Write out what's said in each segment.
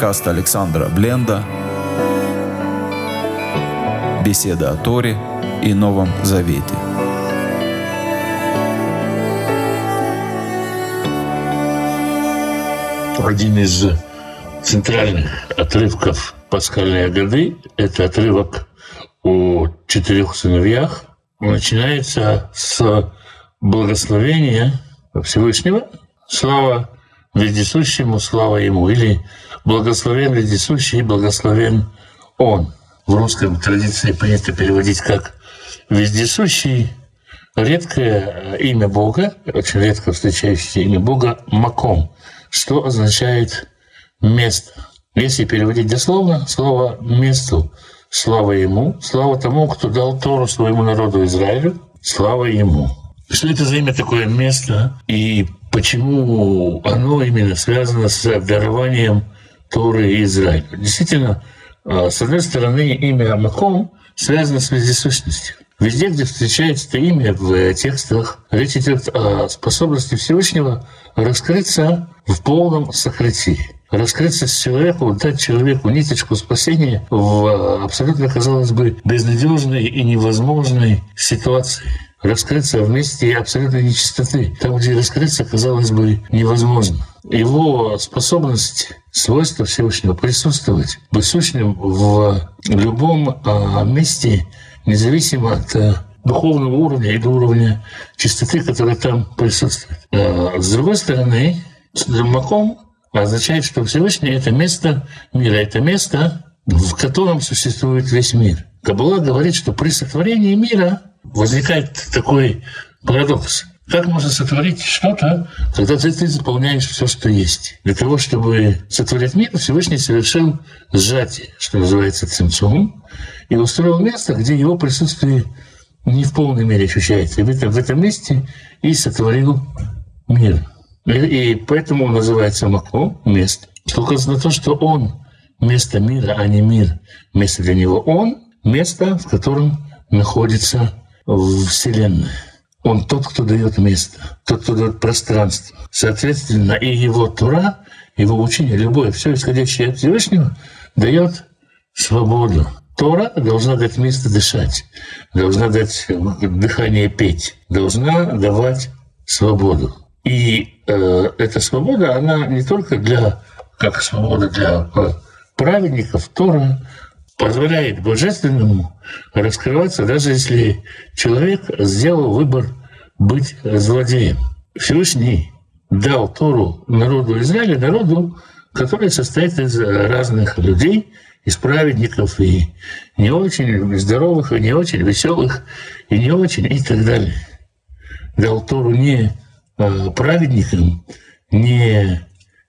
Подкаст Александра Бленда. Беседа о Торе и Новом Завете. Один из центральных отрывков пасхальной годы – это отрывок о четырех сыновьях. Начинается с благословения Всевышнего. Слава вездесущему, слава ему. Или благословен вездесущий, благословен он. В русском традиции принято переводить как вездесущий, редкое имя Бога, очень редко встречающееся имя Бога, Маком, что означает место. Если переводить дословно, слово «месту» – слава Ему, слава тому, кто дал Тору своему народу Израилю, слава Ему. Что это за имя такое место и почему оно именно связано с дарованием Торы Израиля? Действительно, а, с одной стороны, имя Маком связано с вездесущностью. Везде, где встречается это имя в текстах, речь идет о способности Всевышнего раскрыться в полном сокрытии раскрыться человеку, дать человеку ниточку спасения в абсолютно, казалось бы, безнадежной и невозможной ситуации раскрыться в месте абсолютной нечистоты, там, где раскрыться, казалось бы, невозможно. Его способность, свойство Всевышнего присутствовать, быть сущным в любом а, месте, независимо от а, духовного уровня или уровня чистоты, которая там присутствует. А, с другой стороны, с Маком означает, что Всевышний — это место мира, это место, в котором существует весь мир. Кабула говорит, что при сотворении мира возникает такой парадокс. Как можно сотворить что-то, когда ты, ты заполняешь все, что есть? Для того, чтобы сотворить мир, Всевышний совершил сжатие, что называется цимцум, и устроил место, где его присутствие не в полной мере ощущается. И в этом, месте и сотворил мир. И, и поэтому он называется Мако, место. Указано на то, что он место мира, а не мир. Место для него он, место, в котором находится Вселенная. Он тот, кто дает место, тот, кто дает пространство. Соответственно, и его Тура, его учение, любое, все исходящее от Всевышнего, дает свободу. Тора должна дать место дышать, должна дать дыхание петь, должна давать свободу. И э, эта свобода, она не только для, как свобода для э, праведников, Тора позволяет божественному раскрываться, даже если человек сделал выбор быть злодеем. Всевышний дал Тору народу Израиля, народу, который состоит из разных людей, из праведников и не очень здоровых, и не очень веселых, и не очень, и так далее. Дал Тору не э, праведникам, не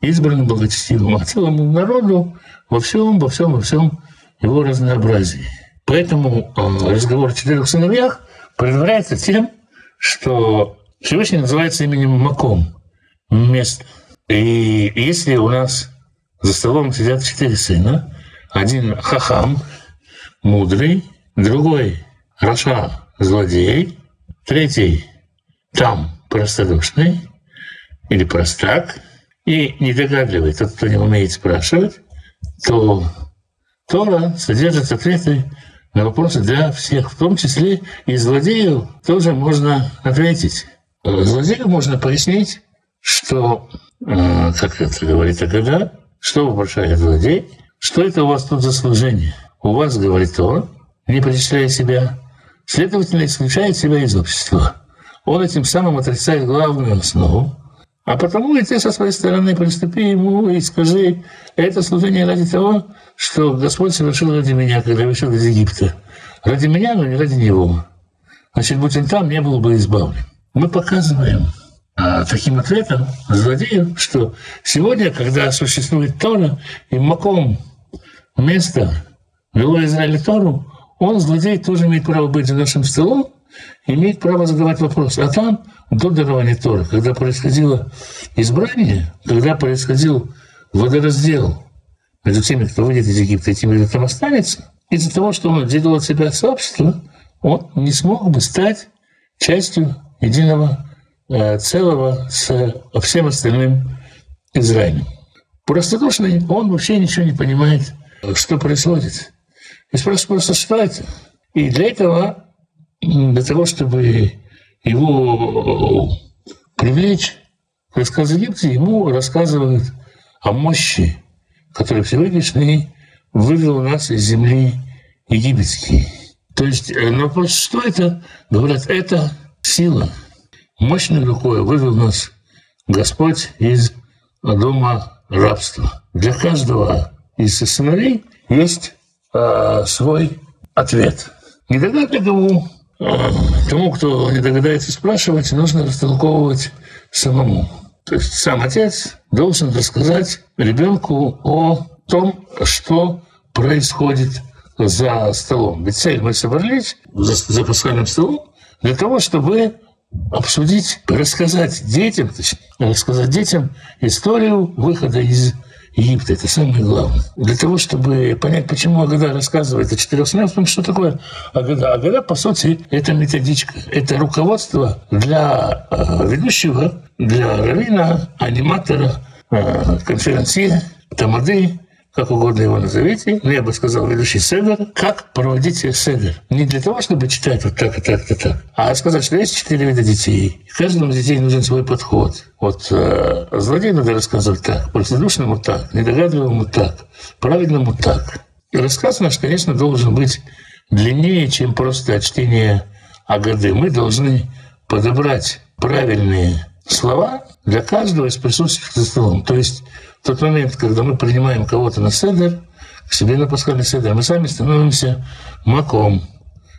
избранным благочестивым, а целому народу во всем, во всем, во всем его разнообразии. Поэтому э, разговор о четырех сыновьях предваряется тем, что Всевышний называется именем Маком, место. И если у нас за столом сидят четыре сына, один хахам, мудрый, другой Раша, злодей, третий там простодушный или простак, и недогадливый, тот, кто не умеет спрашивать, то Тора содержит ответы на вопросы для всех, в том числе и злодею тоже можно ответить. Злодею можно пояснить, что, э, как это говорит Агада, что вопрошает злодей, что это у вас тут за служение? У вас, говорит он, не причисляя себя, следовательно, исключает себя из общества. Он этим самым отрицает главную основу, а потому и ты со своей стороны приступи ему и скажи, это служение ради того, что Господь совершил ради меня, когда вышел из Египта. Ради меня, но не ради него. Значит, будь он там, не был бы избавлен. Мы показываем а, таким ответом злодею, что сегодня, когда существует Тора и Маком, место, вело Израиля Тору, он, злодей, тоже имеет право быть за нашим столом, имеет право задавать вопрос. А там, до дарования Тора, когда происходило избрание, когда происходил водораздел между теми, кто выйдет из Египта, и теми, кто там останется, из-за того, что он отделил от себя сообщество, он не смог бы стать частью единого э, целого с всем остальным Израилем. простодушный, он вообще ничего не понимает, что происходит. И спрашивает просто, что это? И для этого, для того, чтобы его привлечь, рассказ Египте ему рассказывают о мощи, которую Всевышний вывел нас из земли египетской. То есть э, на вопрос, что это? Говорят, это сила. Мощной рукой вывел нас Господь из дома рабства. Для каждого из сыновей есть э, свой ответ. Недогадливому, э, тому, кто не догадается спрашивать, нужно растолковывать самому. То есть сам отец должен рассказать ребенку о том, что происходит за столом. Ведь цель мы собрались за, за пасхальным столом для того, чтобы обсудить, рассказать детям, точнее, рассказать детям историю выхода из Египта. Это самое главное. Для того, чтобы понять, почему Агада рассказывает о четырех сынах, потому что такое Агада. Агада, по сути, это методичка, это руководство для э, ведущего, для равина, аниматора, э, конференции, тамады, как угодно его назовите, но я бы сказал, ведущий седер, как проводить седер. Не для того, чтобы читать вот так и так и так, а сказать, что есть четыре вида детей. И каждому из детей нужен свой подход. Вот э, злодею надо рассказывать так, простодушному так, недогадливому так, правильному так. И рассказ наш, конечно, должен быть длиннее, чем просто чтение Агады. Мы должны подобрать правильные слова для каждого из присутствующих за столом. То есть тот момент, когда мы принимаем кого-то на седер, к себе на пасхальный седер, мы сами становимся маком,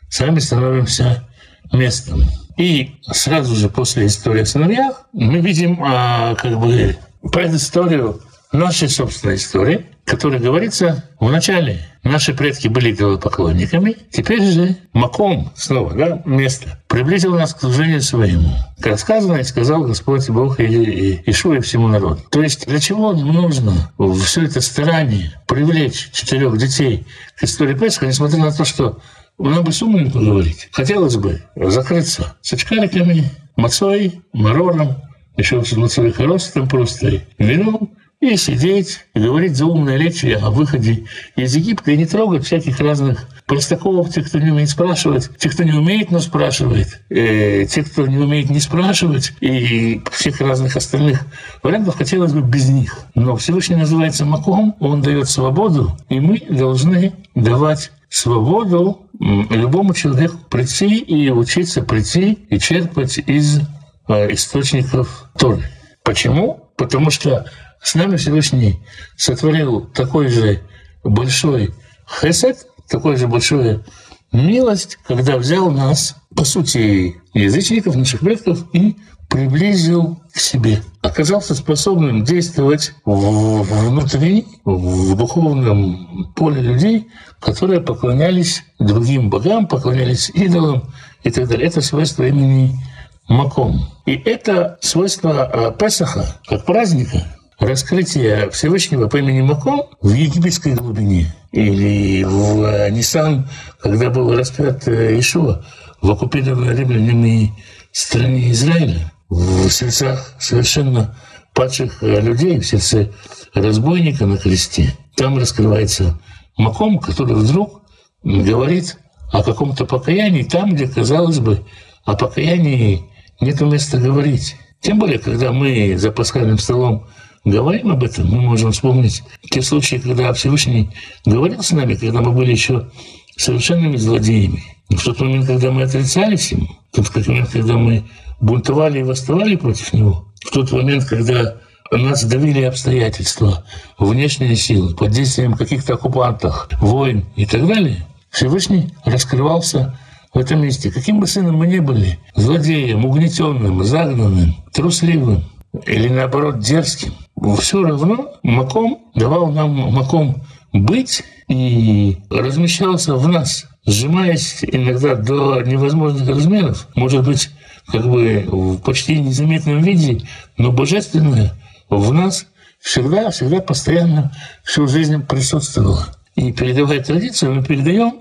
сами становимся местом. И сразу же после истории о сыновьях мы видим а, как бы предысторию нашей собственной истории, которая говорится в начале. Наши предки были идолопоклонниками, теперь же Маком, снова, да, место, приблизил нас к служению своему. Как сказано, и сказал Господь Бог и, и Ишуа и всему народу. То есть для чего нужно все это старание привлечь четырех детей к истории Песха, несмотря на то, что нам бы с умными поговорить. Хотелось бы закрыться с очкариками, мацой, марором, еще с мацой хоростом просто, вином, и сидеть, и говорить заумные речи о выходе из Египта, и не трогать всяких разных простаков, тех, кто не умеет спрашивать, тех, кто не умеет, но спрашивает, э, тех, кто не умеет не спрашивать, и всех разных остальных вариантов хотелось бы без них. Но Всевышний называется Маком, он дает свободу, и мы должны давать свободу любому человеку прийти и учиться прийти и черпать из э, источников Торы. Почему? Потому что с нами Всевышний сотворил такой же большой хесед, такой же большую милость, когда взял нас, по сути, язычников, наших предков, и приблизил к себе. Оказался способным действовать внутри, в духовном поле людей, которые поклонялись другим богам, поклонялись идолам и так далее. Это свойство имени Маком. И это свойство а, Песаха, как праздника, раскрытие Всевышнего по имени Маком в египетской глубине или в э, Ниссан, когда был распят э, Ишуа в оккупированной римлянами стране Израиля, в сердцах совершенно падших э, людей, в сердце разбойника на кресте. Там раскрывается Маком, который вдруг говорит о каком-то покаянии там, где, казалось бы, о покаянии нет места говорить. Тем более, когда мы за пасхальным столом говорим об этом, мы можем вспомнить те случаи, когда Всевышний говорил с нами, когда мы были еще совершенными злодеями. в тот момент, когда мы отрицались ему, в тот момент, когда мы бунтовали и восставали против него, в тот момент, когда нас давили обстоятельства, внешние силы, под действием каких-то оккупантов, войн и так далее, Всевышний раскрывался в этом месте. Каким бы сыном мы ни были, злодеем, угнетенным, загнанным, трусливым или наоборот дерзким, все равно Маком давал нам Маком быть и размещался в нас, сжимаясь иногда до невозможных размеров, может быть, как бы в почти незаметном виде, но божественное в нас всегда, всегда постоянно всю жизнь присутствовало. И передавая традицию, мы передаем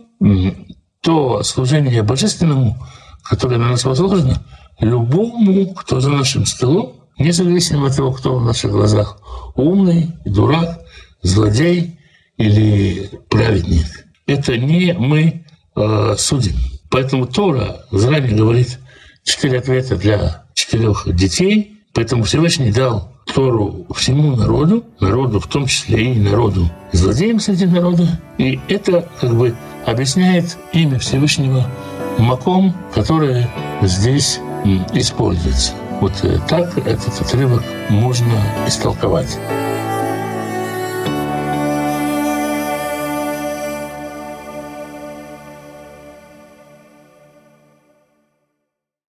то служение божественному, которое на нас возложено, любому, кто за нашим столом, независимо от того, кто в наших глазах умный, дурак, злодей или праведник. Это не мы э, судим. Поэтому Тора заранее говорит четыре ответа для четырех детей. Поэтому Всевышний дал Тору всему народу, народу в том числе и народу злодеям среди народа. И это как бы объясняет имя Всевышнего Маком, которое здесь используется. Вот э, так этот отрывок можно истолковать.